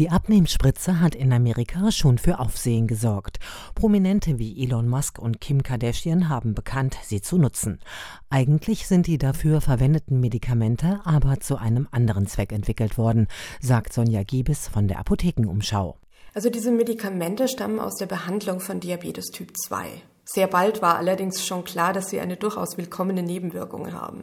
Die Abnehmspritze hat in Amerika schon für Aufsehen gesorgt. Prominente wie Elon Musk und Kim Kardashian haben bekannt, sie zu nutzen. Eigentlich sind die dafür verwendeten Medikamente aber zu einem anderen Zweck entwickelt worden, sagt Sonja Giebes von der Apothekenumschau. Also diese Medikamente stammen aus der Behandlung von Diabetes Typ 2. Sehr bald war allerdings schon klar, dass sie eine durchaus willkommene Nebenwirkung haben.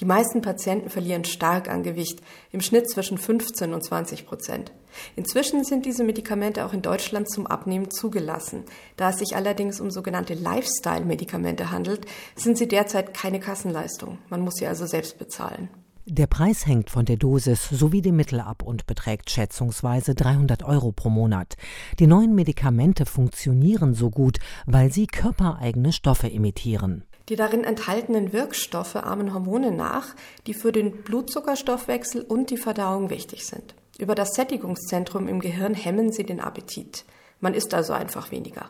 Die meisten Patienten verlieren stark an Gewicht, im Schnitt zwischen 15 und 20 Prozent. Inzwischen sind diese Medikamente auch in Deutschland zum Abnehmen zugelassen. Da es sich allerdings um sogenannte Lifestyle-Medikamente handelt, sind sie derzeit keine Kassenleistung. Man muss sie also selbst bezahlen. Der Preis hängt von der Dosis sowie dem Mittel ab und beträgt schätzungsweise 300 Euro pro Monat. Die neuen Medikamente funktionieren so gut, weil sie körpereigene Stoffe imitieren. Die darin enthaltenen Wirkstoffe ahmen Hormone nach, die für den Blutzuckerstoffwechsel und die Verdauung wichtig sind. Über das Sättigungszentrum im Gehirn hemmen sie den Appetit. Man isst also einfach weniger.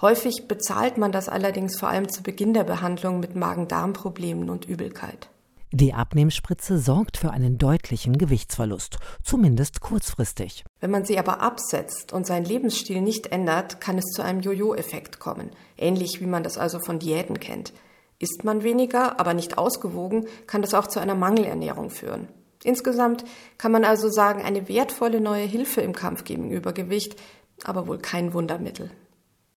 Häufig bezahlt man das allerdings vor allem zu Beginn der Behandlung mit Magen-Darm-Problemen und Übelkeit. Die Abnehmspritze sorgt für einen deutlichen Gewichtsverlust, zumindest kurzfristig. Wenn man sie aber absetzt und seinen Lebensstil nicht ändert, kann es zu einem Jojo-Effekt kommen, ähnlich wie man das also von Diäten kennt. Isst man weniger, aber nicht ausgewogen, kann das auch zu einer Mangelernährung führen. Insgesamt kann man also sagen, eine wertvolle neue Hilfe im Kampf gegen Übergewicht, aber wohl kein Wundermittel.